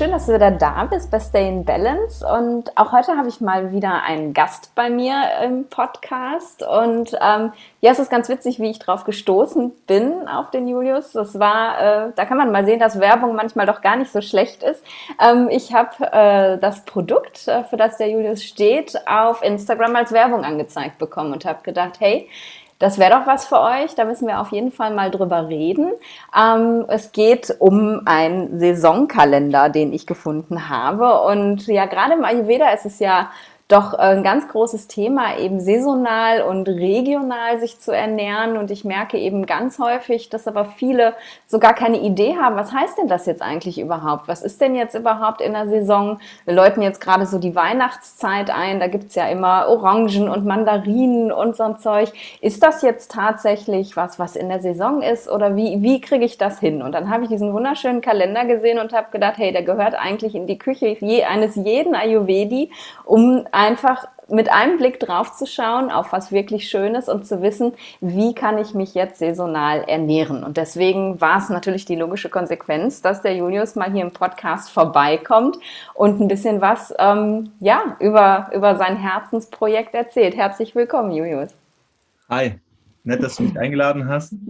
schön, dass du wieder da bist bei Stay in Balance. Und auch heute habe ich mal wieder einen Gast bei mir im Podcast. Und ähm, ja, es ist ganz witzig, wie ich drauf gestoßen bin auf den Julius. Das war, äh, da kann man mal sehen, dass Werbung manchmal doch gar nicht so schlecht ist. Ähm, ich habe äh, das Produkt, äh, für das der Julius steht, auf Instagram als Werbung angezeigt bekommen und habe gedacht, hey, das wäre doch was für euch. Da müssen wir auf jeden Fall mal drüber reden. Ähm, es geht um einen Saisonkalender, den ich gefunden habe. Und ja, gerade im Ayurveda ist es ja doch ein ganz großes Thema, eben saisonal und regional sich zu ernähren. Und ich merke eben ganz häufig, dass aber viele so gar keine Idee haben, was heißt denn das jetzt eigentlich überhaupt? Was ist denn jetzt überhaupt in der Saison? Wir läuten jetzt gerade so die Weihnachtszeit ein, da gibt's ja immer Orangen und Mandarinen und so ein Zeug. Ist das jetzt tatsächlich was, was in der Saison ist oder wie, wie kriege ich das hin? Und dann habe ich diesen wunderschönen Kalender gesehen und habe gedacht, hey, der gehört eigentlich in die Küche eines jeden Ayurvedi, um einfach mit einem Blick drauf zu schauen auf was wirklich Schönes und zu wissen, wie kann ich mich jetzt saisonal ernähren. Und deswegen war es natürlich die logische Konsequenz, dass der Julius mal hier im Podcast vorbeikommt und ein bisschen was ähm, ja, über, über sein Herzensprojekt erzählt. Herzlich willkommen, Julius. Hi, nett, dass du mich eingeladen hast.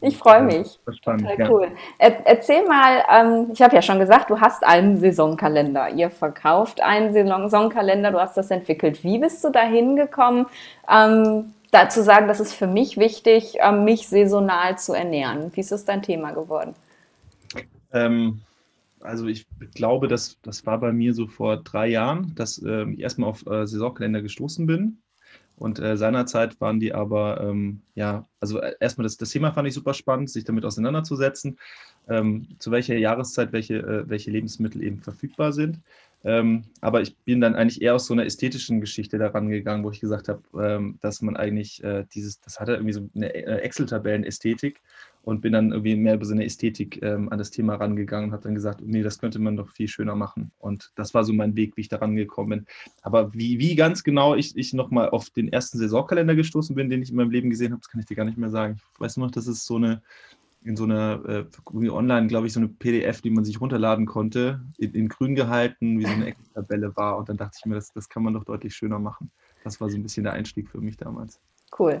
Ich freue mich. Spannend, Total ja. cool. Er, erzähl mal, ähm, ich habe ja schon gesagt, du hast einen Saisonkalender. Ihr verkauft einen Saisonkalender, du hast das entwickelt. Wie bist du dahin gekommen, ähm, dazu sagen, das ist für mich wichtig, ähm, mich saisonal zu ernähren? Wie ist das dein Thema geworden? Ähm, also ich glaube, dass das war bei mir so vor drei Jahren, dass äh, ich erstmal auf äh, Saisonkalender gestoßen bin und äh, seinerzeit waren die aber, ähm, ja, also äh, erstmal das, das Thema fand ich super spannend, sich damit auseinanderzusetzen, ähm, zu welcher Jahreszeit welche, äh, welche Lebensmittel eben verfügbar sind. Ähm, aber ich bin dann eigentlich eher aus so einer ästhetischen Geschichte daran gegangen, wo ich gesagt habe, ähm, dass man eigentlich äh, dieses, das hatte irgendwie so eine äh, Excel-Tabellen-Ästhetik und bin dann irgendwie mehr über so eine Ästhetik ähm, an das Thema rangegangen und habe dann gesagt, nee, das könnte man doch viel schöner machen. Und das war so mein Weg, wie ich da rangekommen bin. Aber wie, wie ganz genau ich, ich nochmal auf den ersten Saisonkalender gestoßen bin, den ich in meinem Leben gesehen habe, das kann ich dir gar nicht mehr sagen. Ich weiß nur noch, dass es so eine in so einer äh, online, glaube ich, so eine PDF, die man sich runterladen konnte, in, in grün gehalten, wie so eine Excel-Tabelle war. Und dann dachte ich mir, das, das kann man doch deutlich schöner machen. Das war so ein bisschen der Einstieg für mich damals. Cool.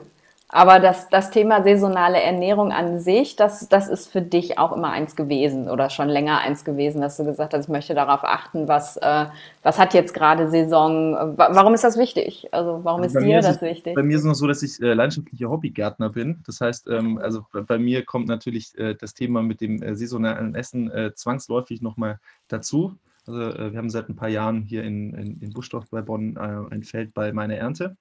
Aber das, das Thema saisonale Ernährung an sich, das, das ist für dich auch immer eins gewesen oder schon länger eins gewesen, dass du gesagt hast, ich möchte darauf achten, was, äh, was hat jetzt gerade Saison, warum ist das wichtig? Also warum ist dir das ist, wichtig? Bei mir ist es noch so, dass ich äh, leidenschaftlicher Hobbygärtner bin. Das heißt, ähm, also bei mir kommt natürlich äh, das Thema mit dem äh, saisonalen Essen äh, zwangsläufig nochmal dazu. Also äh, wir haben seit ein paar Jahren hier in, in, in Buschdorf bei Bonn ein Feld bei meiner Ernte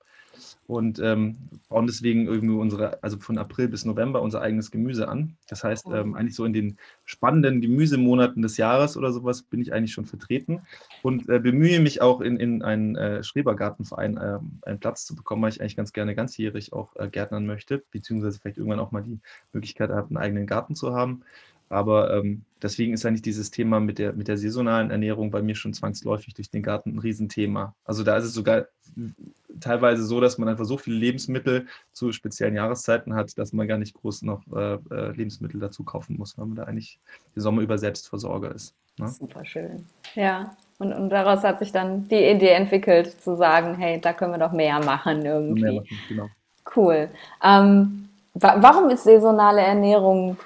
und ähm, bauen deswegen irgendwie unsere, also von April bis November unser eigenes Gemüse an. Das heißt, ähm, eigentlich so in den spannenden Gemüsemonaten des Jahres oder sowas bin ich eigentlich schon vertreten und äh, bemühe mich auch in, in einen äh, Schrebergartenverein äh, einen Platz zu bekommen, weil ich eigentlich ganz gerne ganzjährig auch äh, gärtnern möchte, beziehungsweise vielleicht irgendwann auch mal die Möglichkeit habe, einen eigenen Garten zu haben. Aber ähm, deswegen ist eigentlich dieses Thema mit der, mit der saisonalen Ernährung bei mir schon zwangsläufig durch den Garten ein Riesenthema. Also da ist es sogar teilweise so, dass man einfach so viele Lebensmittel zu speziellen Jahreszeiten hat, dass man gar nicht groß noch äh, äh Lebensmittel dazu kaufen muss, weil man da eigentlich den Sommer über Selbstversorger ist. Ne? Super schön. Ja. Und, und daraus hat sich dann die Idee entwickelt, zu sagen, hey, da können wir doch mehr machen irgendwie. Mehr machen, genau. Cool. Ähm, wa warum ist saisonale Ernährung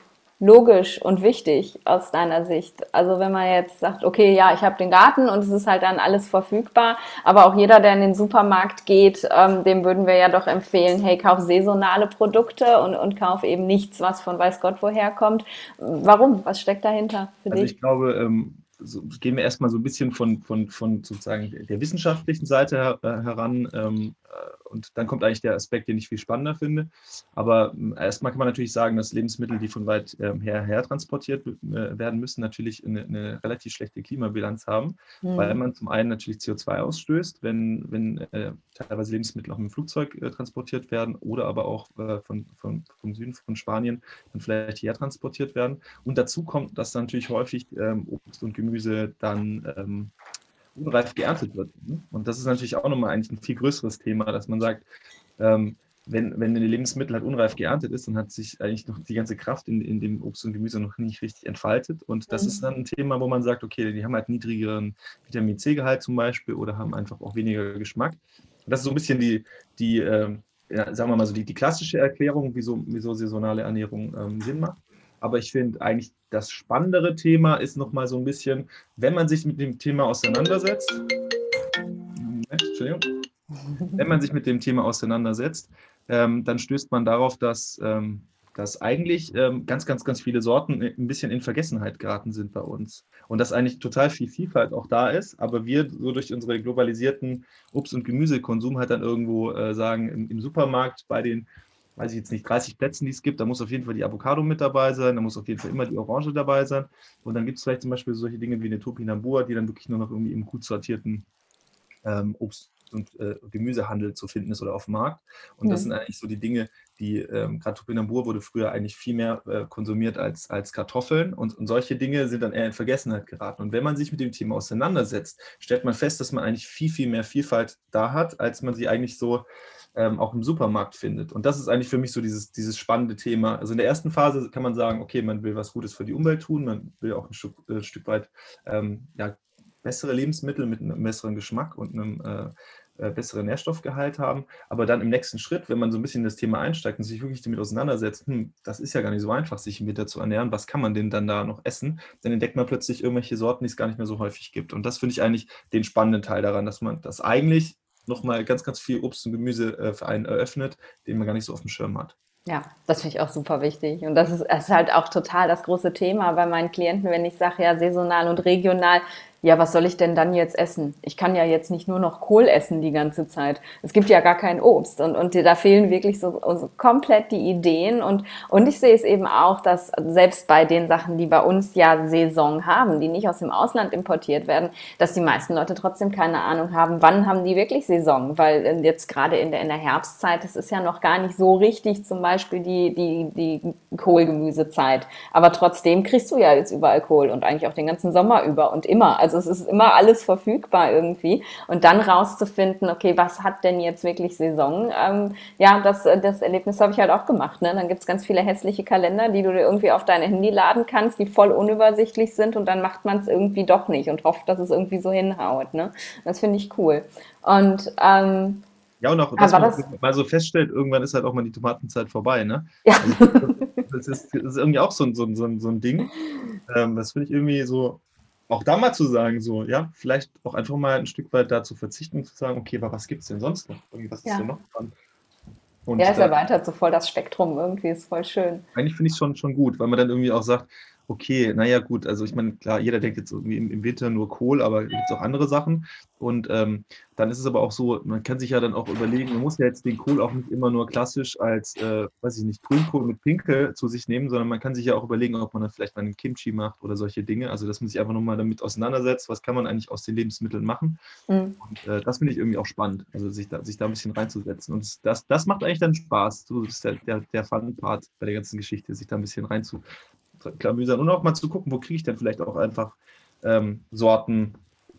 logisch und wichtig aus deiner Sicht? Also wenn man jetzt sagt, okay, ja, ich habe den Garten und es ist halt dann alles verfügbar, aber auch jeder, der in den Supermarkt geht, ähm, dem würden wir ja doch empfehlen, hey, kauf saisonale Produkte und, und kauf eben nichts, was von weiß Gott woher kommt. Warum? Was steckt dahinter für also dich? Ich glaube, ähm, so, gehen wir erstmal so ein bisschen von, von, von sozusagen der wissenschaftlichen Seite her, äh, heran. Ähm, äh, und dann kommt eigentlich der Aspekt, den ich viel spannender finde. Aber ähm, erstmal kann man natürlich sagen, dass Lebensmittel, die von weit ähm, her, her transportiert äh, werden müssen, natürlich eine, eine relativ schlechte Klimabilanz haben, mhm. weil man zum einen natürlich CO2 ausstößt, wenn, wenn äh, teilweise Lebensmittel auch mit dem Flugzeug äh, transportiert werden oder aber auch äh, von, von, vom Süden von Spanien dann vielleicht hierher transportiert werden. Und dazu kommt, dass natürlich häufig ähm, Obst und Gemüse dann ähm, unreif geerntet wird. Ne? Und das ist natürlich auch nochmal eigentlich ein viel größeres Thema, dass man sagt, ähm, wenn, wenn ein Lebensmittel halt unreif geerntet ist, dann hat sich eigentlich noch die ganze Kraft in, in dem Obst und Gemüse noch nicht richtig entfaltet. Und das mhm. ist dann ein Thema, wo man sagt, okay, die haben halt niedrigeren Vitamin C-Gehalt zum Beispiel oder haben einfach auch weniger Geschmack. Und das ist so ein bisschen die, die äh, ja, sagen wir mal so, die, die klassische Erklärung, wieso, wieso saisonale Ernährung ähm, Sinn macht. Aber ich finde eigentlich das spannendere Thema ist nochmal so ein bisschen, wenn man sich mit dem Thema auseinandersetzt. Entschuldigung. Wenn man sich mit dem Thema auseinandersetzt, ähm, dann stößt man darauf, dass, ähm, dass eigentlich ähm, ganz, ganz, ganz viele Sorten ein bisschen in Vergessenheit geraten sind bei uns. Und dass eigentlich total viel Vielfalt auch da ist, aber wir so durch unsere globalisierten Obst- und Gemüsekonsum halt dann irgendwo äh, sagen, im, im Supermarkt bei den weiß ich jetzt nicht, 30 Plätzen, die es gibt, da muss auf jeden Fall die Avocado mit dabei sein, da muss auf jeden Fall immer die Orange dabei sein. Und dann gibt es vielleicht zum Beispiel solche Dinge wie eine Topinambur, die dann wirklich nur noch irgendwie im gut sortierten ähm, Obst- und äh, Gemüsehandel zu finden ist oder auf dem Markt. Und ja. das sind eigentlich so die Dinge, die, ähm, gerade Topinambur wurde früher eigentlich viel mehr äh, konsumiert als, als Kartoffeln und, und solche Dinge sind dann eher in Vergessenheit geraten. Und wenn man sich mit dem Thema auseinandersetzt, stellt man fest, dass man eigentlich viel, viel mehr Vielfalt da hat, als man sie eigentlich so ähm, auch im Supermarkt findet. Und das ist eigentlich für mich so dieses, dieses spannende Thema. Also in der ersten Phase kann man sagen, okay, man will was Gutes für die Umwelt tun, man will auch ein Stück, äh, Stück weit ähm, ja, bessere Lebensmittel mit einem besseren Geschmack und einem äh, äh, besseren Nährstoffgehalt haben. Aber dann im nächsten Schritt, wenn man so ein bisschen in das Thema einsteigt und sich wirklich damit auseinandersetzt, hm, das ist ja gar nicht so einfach, sich im Winter zu ernähren, was kann man denn dann da noch essen? Dann entdeckt man plötzlich irgendwelche Sorten, die es gar nicht mehr so häufig gibt. Und das finde ich eigentlich den spannenden Teil daran, dass man das eigentlich nochmal ganz, ganz viel Obst- und Gemüse äh, für einen eröffnet, den man gar nicht so auf dem Schirm hat. Ja, das finde ich auch super wichtig. Und das ist, das ist halt auch total das große Thema bei meinen Klienten, wenn ich sage, ja, saisonal und regional, ja, was soll ich denn dann jetzt essen? Ich kann ja jetzt nicht nur noch Kohl essen die ganze Zeit. Es gibt ja gar kein Obst und, und da fehlen wirklich so, so komplett die Ideen und, und ich sehe es eben auch, dass selbst bei den Sachen, die bei uns ja Saison haben, die nicht aus dem Ausland importiert werden, dass die meisten Leute trotzdem keine Ahnung haben, wann haben die wirklich Saison, weil äh, jetzt gerade in der, in der Herbstzeit, das ist ja noch gar nicht so richtig zum Beispiel die, die, die Kohlgemüsezeit, aber trotzdem kriegst du ja jetzt überall Kohl und eigentlich auch den ganzen Sommer über und immer. Also also es ist immer alles verfügbar irgendwie. Und dann rauszufinden, okay, was hat denn jetzt wirklich Saison? Ähm, ja, das, das Erlebnis habe ich halt auch gemacht. Ne? Dann gibt es ganz viele hässliche Kalender, die du dir irgendwie auf deine Handy laden kannst, die voll unübersichtlich sind und dann macht man es irgendwie doch nicht und hofft, dass es irgendwie so hinhaut. Ne? Das finde ich cool. Und ähm, ja, und auch, dass man das? mal so feststellt, irgendwann ist halt auch mal die Tomatenzeit vorbei, ne? Ja. Also, das, ist, das, ist, irgendwie auch so, so, so, so ein Ding. Ähm, das finde ich irgendwie so, auch da mal zu sagen, so, ja, vielleicht auch einfach mal ein Stück weit dazu verzichten und zu sagen, okay, aber was gibt es denn sonst noch? Irgendwie, was ja. ist denn noch dran? Und, ja, es erweitert so voll das Spektrum irgendwie, ist voll schön. Eigentlich finde ich es schon, schon gut, weil man dann irgendwie auch sagt, okay, naja, gut, also ich meine, klar, jeder denkt jetzt irgendwie im, Winter nur Kohl, aber es gibt auch andere Sachen. Und ähm, dann ist es aber auch so, man kann sich ja dann auch überlegen, man muss ja jetzt den Kohl auch nicht immer nur klassisch als, äh, weiß ich nicht, Grünkohl mit Pinkel zu sich nehmen, sondern man kann sich ja auch überlegen, ob man dann vielleicht mal einen Kimchi macht oder solche Dinge. Also, dass man sich einfach nochmal damit auseinandersetzt, was kann man eigentlich aus den Lebensmitteln machen. Mhm. Und äh, das finde ich irgendwie auch spannend, also sich da, sich da ein bisschen reinzusetzen. Und das, das macht eigentlich dann Spaß. So ist der, der, der Fun-Part bei der ganzen Geschichte, sich da ein bisschen reinzu, klamüsern und auch mal zu gucken, wo kriege ich denn vielleicht auch einfach ähm, Sorten,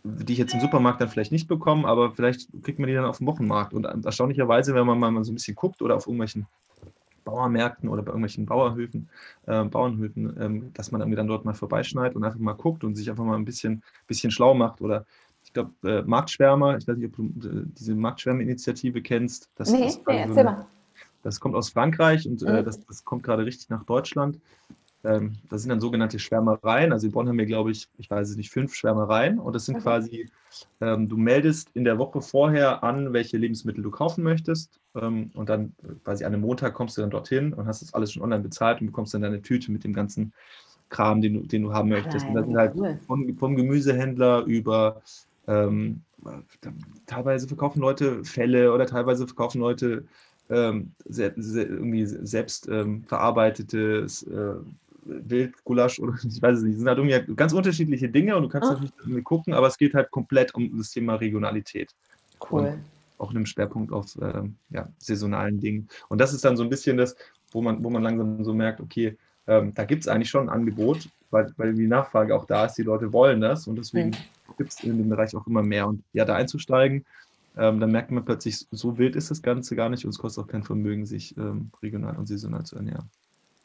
die ich jetzt im Supermarkt dann vielleicht nicht bekomme, aber vielleicht kriegt man die dann auf dem Wochenmarkt. Und erstaunlicherweise, wenn man mal so ein bisschen guckt oder auf irgendwelchen Bauermärkten oder bei irgendwelchen Bauernhöfen, äh, Bauernhöfen, ähm, dass man irgendwie dann dort mal vorbeischneidet und einfach mal guckt und sich einfach mal ein bisschen, bisschen schlau macht. Oder ich glaube, äh, Marktschwärmer, ich weiß nicht, ob du äh, diese Marktschwärme-Initiative kennst. Das, nee, das, nee, erzähl mal. Das kommt aus Frankreich und äh, mhm. das, das kommt gerade richtig nach Deutschland. Ähm, das sind dann sogenannte Schwärmereien. Also in Bonn haben wir, glaube ich, ich weiß es nicht, fünf Schwärmereien. Und das sind okay. quasi, ähm, du meldest in der Woche vorher an, welche Lebensmittel du kaufen möchtest. Ähm, und dann quasi an einem Montag kommst du dann dorthin und hast das alles schon online bezahlt und bekommst dann deine Tüte mit dem ganzen Kram, den du, den du haben möchtest. und das sind halt vom, vom Gemüsehändler über ähm, teilweise verkaufen Leute Fälle oder teilweise verkaufen Leute ähm, sehr, sehr, irgendwie selbst ähm, verarbeitetes äh, Wildgulasch oder ich weiß es nicht. Das sind halt irgendwie ganz unterschiedliche Dinge und du kannst oh. natürlich irgendwie gucken, aber es geht halt komplett um das Thema Regionalität. Cool. Und auch einem Schwerpunkt auf ähm, ja, saisonalen Dingen. Und das ist dann so ein bisschen das, wo man, wo man langsam so merkt, okay, ähm, da gibt es eigentlich schon ein Angebot, weil, weil die Nachfrage auch da ist, die Leute wollen das und deswegen mhm. gibt es in dem Bereich auch immer mehr. Und ja, da einzusteigen, ähm, dann merkt man plötzlich, so wild ist das Ganze gar nicht und es kostet auch kein Vermögen, sich ähm, regional und saisonal zu ernähren.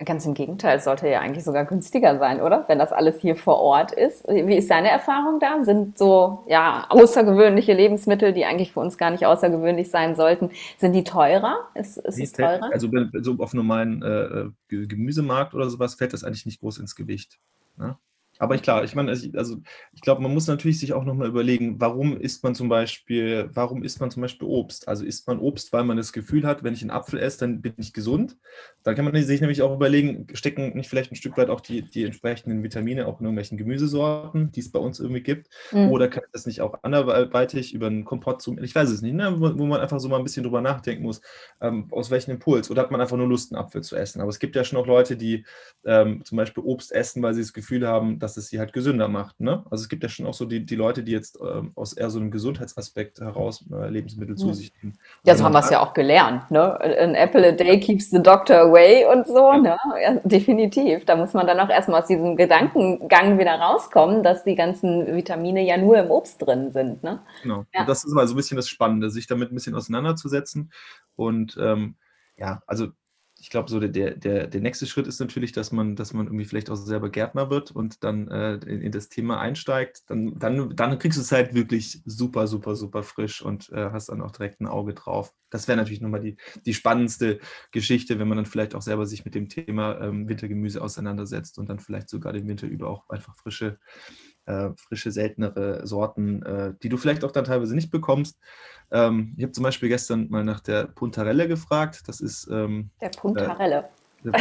Ganz im Gegenteil, es sollte ja eigentlich sogar günstiger sein, oder? Wenn das alles hier vor Ort ist. Wie ist deine Erfahrung da? Sind so ja außergewöhnliche Lebensmittel, die eigentlich für uns gar nicht außergewöhnlich sein sollten, sind die teurer? Ist, ist es teurer? Also so auf normalen äh, Gemüsemarkt oder sowas fällt das eigentlich nicht groß ins Gewicht. Ne? Aber ich klar, ich meine, also, ich glaube, man muss natürlich sich auch nochmal überlegen, warum isst man zum Beispiel, warum isst man zum Beispiel Obst? Also isst man Obst, weil man das Gefühl hat, wenn ich einen Apfel esse, dann bin ich gesund. Dann kann man sich nämlich auch überlegen, stecken nicht vielleicht ein Stück weit auch die, die entsprechenden Vitamine auch in irgendwelchen Gemüsesorten, die es bei uns irgendwie gibt? Mhm. Oder kann ich das nicht auch anderweitig über einen Kompott zum, ich weiß es nicht, ne? wo, wo, man einfach so mal ein bisschen drüber nachdenken muss, ähm, aus welchem Impuls? Oder hat man einfach nur Lust, einen Apfel zu essen? Aber es gibt ja schon auch Leute, die ähm, zum Beispiel Obst essen, weil sie das Gefühl haben, dass dass es sie halt gesünder macht. Ne? Also es gibt ja schon auch so die, die Leute, die jetzt ähm, aus eher so einem Gesundheitsaspekt heraus äh, Lebensmittel hm. zu sich nehmen. Ja, so haben wir es ja auch gelernt. Ne? An apple a day keeps the doctor away und so. Ja. Ne? Ja, definitiv. Da muss man dann auch erstmal aus diesem Gedankengang wieder rauskommen, dass die ganzen Vitamine ja nur im Obst drin sind. Ne? Genau. Ja. Und das ist mal so ein bisschen das Spannende, sich damit ein bisschen auseinanderzusetzen. Und ähm, ja, also ich glaube, so der, der, der nächste Schritt ist natürlich, dass man, dass man irgendwie vielleicht auch selber Gärtner wird und dann äh, in, in, das Thema einsteigt. Dann, dann, dann kriegst du es halt wirklich super, super, super frisch und äh, hast dann auch direkt ein Auge drauf. Das wäre natürlich nochmal die, die spannendste Geschichte, wenn man dann vielleicht auch selber sich mit dem Thema ähm, Wintergemüse auseinandersetzt und dann vielleicht sogar den Winter über auch einfach frische, äh, frische, seltenere Sorten, äh, die du vielleicht auch dann teilweise nicht bekommst. Ähm, ich habe zum Beispiel gestern mal nach der Puntarelle gefragt. Das ist. Ähm, der Puntarelle. Äh,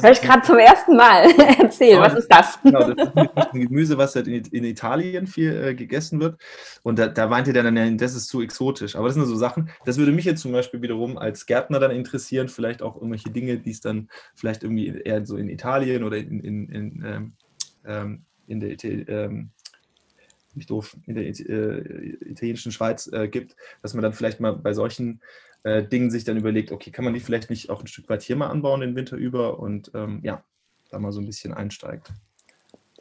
Hör ich gerade zum ersten Mal erzählen. was ist das? Genau, das ist ein Gemüse, was halt in, in Italien viel äh, gegessen wird. Und da, da meinte der dann, das ist zu exotisch. Aber das sind so Sachen, das würde mich jetzt zum Beispiel wiederum als Gärtner dann interessieren, vielleicht auch irgendwelche Dinge, die es dann vielleicht irgendwie eher so in Italien oder in, in, in, ähm, ähm in der ähm, nicht doof, in der äh, italienischen Schweiz äh, gibt, dass man dann vielleicht mal bei solchen äh, Dingen sich dann überlegt, okay, kann man die vielleicht nicht auch ein Stück weit hier mal anbauen den Winter über und ähm, ja, da mal so ein bisschen einsteigt.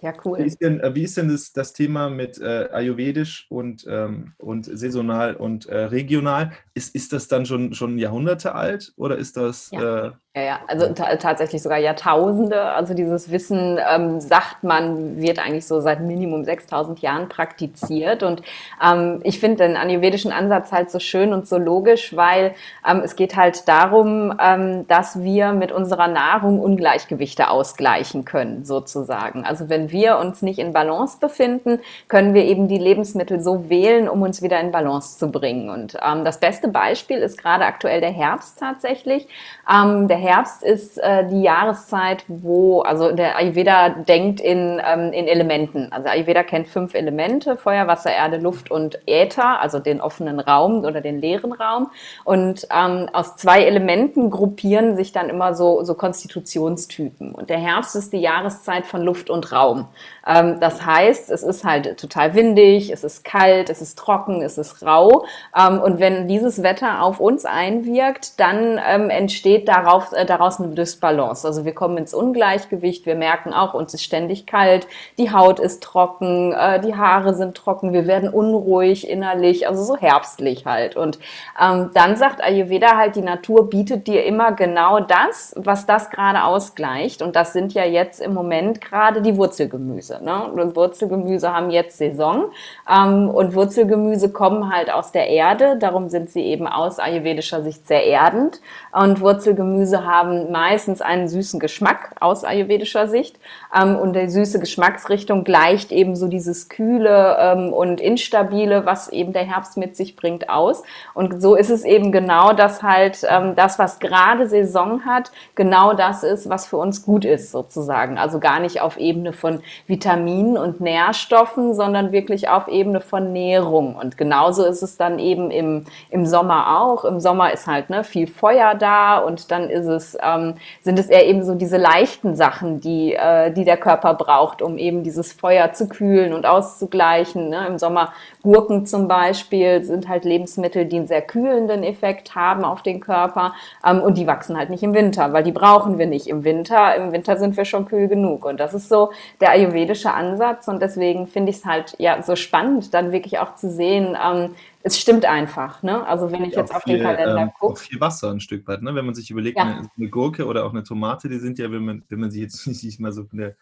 Ja, cool. Wie ist denn, äh, wie ist denn das, das Thema mit äh, Ayurvedisch und, ähm, und saisonal und äh, regional? Ist, ist das dann schon, schon Jahrhunderte alt oder ist das. Ja. Äh, ja, ja, also tatsächlich sogar Jahrtausende. Also dieses Wissen, ähm, sagt man, wird eigentlich so seit Minimum 6000 Jahren praktiziert. Und ähm, ich finde den ayurvedischen Ansatz halt so schön und so logisch, weil ähm, es geht halt darum, ähm, dass wir mit unserer Nahrung Ungleichgewichte ausgleichen können, sozusagen. Also wenn wir uns nicht in Balance befinden, können wir eben die Lebensmittel so wählen, um uns wieder in Balance zu bringen. Und ähm, das beste Beispiel ist gerade aktuell der Herbst tatsächlich. Ähm, der Herbst ist äh, die Jahreszeit, wo, also der Ayurveda denkt in, ähm, in Elementen. Also Ayurveda kennt fünf Elemente, Feuer, Wasser, Erde, Luft und Äther, also den offenen Raum oder den leeren Raum. Und ähm, aus zwei Elementen gruppieren sich dann immer so, so Konstitutionstypen. Und der Herbst ist die Jahreszeit von Luft und Raum. home. Ähm, das heißt, es ist halt total windig, es ist kalt, es ist trocken, es ist rau. Ähm, und wenn dieses Wetter auf uns einwirkt, dann ähm, entsteht darauf äh, daraus eine Dysbalance. Also wir kommen ins Ungleichgewicht, wir merken auch, uns ist ständig kalt, die Haut ist trocken, äh, die Haare sind trocken, wir werden unruhig innerlich, also so herbstlich halt. Und ähm, dann sagt Ayurveda halt, die Natur bietet dir immer genau das, was das gerade ausgleicht. Und das sind ja jetzt im Moment gerade die Wurzelgemüse. Ne? Und Wurzelgemüse haben jetzt Saison ähm, und Wurzelgemüse kommen halt aus der Erde, darum sind sie eben aus ayurvedischer Sicht sehr erdend. Und Wurzelgemüse haben meistens einen süßen Geschmack aus ayurvedischer Sicht. Ähm, und die süße Geschmacksrichtung gleicht eben so dieses kühle ähm, und instabile, was eben der Herbst mit sich bringt, aus. Und so ist es eben genau, dass halt ähm, das, was gerade Saison hat, genau das ist, was für uns gut ist, sozusagen. Also gar nicht auf Ebene von Vitaminen und Nährstoffen, sondern wirklich auf Ebene von Nährung. Und genauso ist es dann eben im, im Sommer auch. Im Sommer ist halt ne, viel Feuer da und dann ist es, ähm, sind es eher eben so diese leichten Sachen, die, äh, die der Körper braucht, um eben dieses Feuer zu kühlen und auszugleichen. Ne? Im Sommer Gurken zum Beispiel sind halt Lebensmittel, die einen sehr kühlenden Effekt haben auf den Körper ähm, und die wachsen halt nicht im Winter, weil die brauchen wir nicht im Winter. Im Winter sind wir schon kühl genug und das ist so der ayurvedische Ansatz und deswegen finde ich es halt ja so spannend, dann wirklich auch zu sehen, ähm, es stimmt einfach. Ne? Also wenn ich ja, jetzt auf viel, den Kalender ähm, gucke. viel Wasser ein Stück weit, ne? wenn man sich überlegt, ja. eine, eine, Gurke oder auch eine Tomate, die sind ja, wenn man, wenn man sich jetzt nicht mal so von der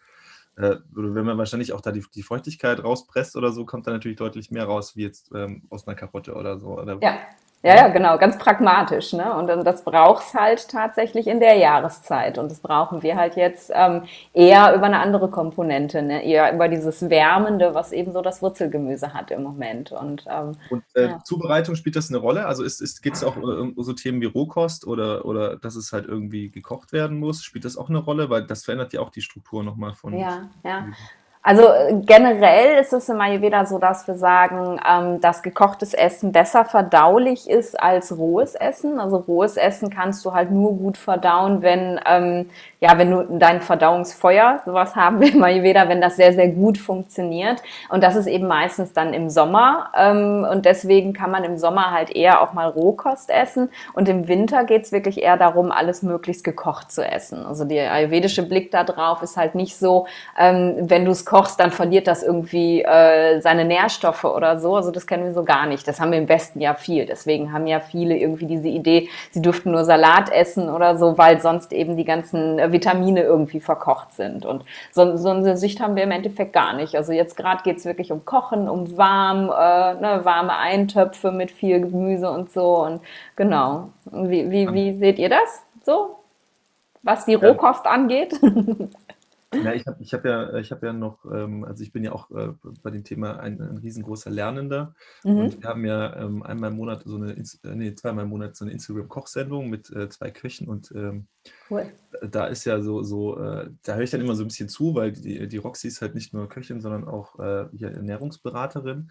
äh, wenn man wahrscheinlich auch da die, die, Feuchtigkeit rauspresst oder so, kommt da natürlich deutlich mehr raus, wie jetzt ähm, aus einer Karotte oder so. Oder ja. Ja, ja, genau, ganz pragmatisch. Ne? Und das braucht es halt tatsächlich in der Jahreszeit. Und das brauchen wir halt jetzt ähm, eher über eine andere Komponente, ne? eher über dieses Wärmende, was eben so das Wurzelgemüse hat im Moment. Und, ähm, Und äh, ja. Zubereitung spielt das eine Rolle? Also ist, ist, geht es auch um so Themen wie Rohkost oder, oder dass es halt irgendwie gekocht werden muss? Spielt das auch eine Rolle? Weil das verändert ja auch die Struktur nochmal von. Ja, ja. Also äh, generell ist es im Ayurveda so, dass wir sagen, ähm, dass gekochtes Essen besser verdaulich ist als rohes Essen. Also rohes Essen kannst du halt nur gut verdauen, wenn, ähm, ja, wenn du dein Verdauungsfeuer, sowas haben wir im Ayurveda, wenn das sehr, sehr gut funktioniert. Und das ist eben meistens dann im Sommer. Ähm, und deswegen kann man im Sommer halt eher auch mal Rohkost essen. Und im Winter geht's wirklich eher darum, alles möglichst gekocht zu essen. Also der ayurvedische Blick da drauf ist halt nicht so, ähm, wenn du es kochst, dann verliert das irgendwie äh, seine Nährstoffe oder so. Also das kennen wir so gar nicht. Das haben wir im Westen ja viel. Deswegen haben ja viele irgendwie diese Idee, sie dürften nur Salat essen oder so, weil sonst eben die ganzen äh, Vitamine irgendwie verkocht sind. Und so, so eine Sicht haben wir im Endeffekt gar nicht. Also jetzt gerade geht es wirklich um Kochen, um warm, äh, ne, warme Eintöpfe mit viel Gemüse und so. Und genau. Wie, wie, wie seht ihr das so? Was die Rohkost angeht? Ja, ich habe ich hab ja, hab ja noch, ähm, also ich bin ja auch äh, bei dem Thema ein, ein riesengroßer Lernender. Mhm. Und wir haben ja ähm, einmal im Monat so eine, äh, nee, zweimal im Monat so eine Instagram-Kochsendung mit äh, zwei Köchen und ähm, Cool. Da ist ja so, so äh, da höre ich dann immer so ein bisschen zu, weil die, die Roxy ist halt nicht nur Köchin, sondern auch äh, Ernährungsberaterin.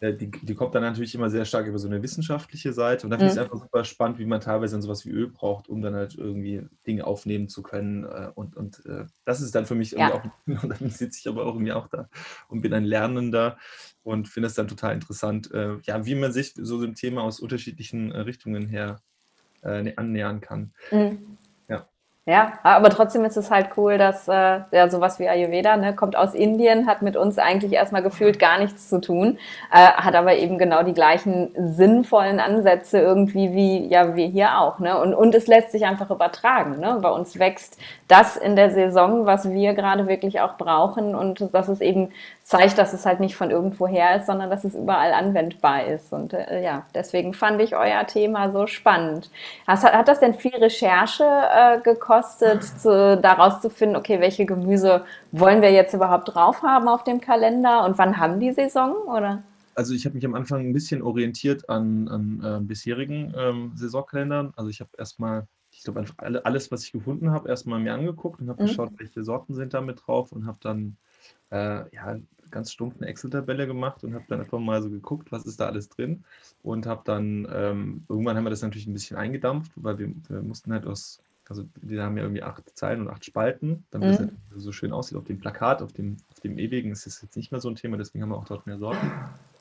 Äh, die, die kommt dann natürlich immer sehr stark über so eine wissenschaftliche Seite. Und da finde ich es mhm. einfach super spannend, wie man teilweise dann sowas wie Öl braucht, um dann halt irgendwie Dinge aufnehmen zu können. Äh, und und äh, das ist dann für mich irgendwie ja. auch, und dann sitze ich aber auch irgendwie auch da und bin ein Lernender und finde es dann total interessant, äh, ja, wie man sich so dem Thema aus unterschiedlichen Richtungen her annähern kann. Mhm. Ja, aber trotzdem ist es halt cool, dass äh, ja sowas wie Ayurveda ne, kommt aus Indien, hat mit uns eigentlich erstmal gefühlt gar nichts zu tun, äh, hat aber eben genau die gleichen sinnvollen Ansätze irgendwie wie ja wir hier auch, ne? Und und es lässt sich einfach übertragen, ne? Bei uns wächst das in der Saison, was wir gerade wirklich auch brauchen und das ist eben zeigt, dass es halt nicht von irgendwo her ist, sondern dass es überall anwendbar ist. Und äh, ja, deswegen fand ich euer Thema so spannend. Has, hat das denn viel Recherche äh, gekostet, zu, daraus zu finden, okay, welche Gemüse wollen wir jetzt überhaupt drauf haben auf dem Kalender und wann haben die Saison? Oder? Also ich habe mich am Anfang ein bisschen orientiert an, an äh, bisherigen ähm, Saisonkalendern. Also ich habe erstmal ich glaube, einfach alles, was ich gefunden habe, erstmal mir angeguckt und habe mhm. geschaut, welche Sorten sind da mit drauf und habe dann äh, ja, ganz stumpf eine Excel-Tabelle gemacht und habe dann einfach mal so geguckt, was ist da alles drin. Und habe dann, ähm, irgendwann haben wir das natürlich ein bisschen eingedampft, weil wir, wir mussten halt aus, also wir haben ja irgendwie acht Zeilen und acht Spalten, damit mhm. es halt so schön aussieht auf dem Plakat, auf dem, auf dem ewigen ist das jetzt nicht mehr so ein Thema, deswegen haben wir auch dort mehr Sorten.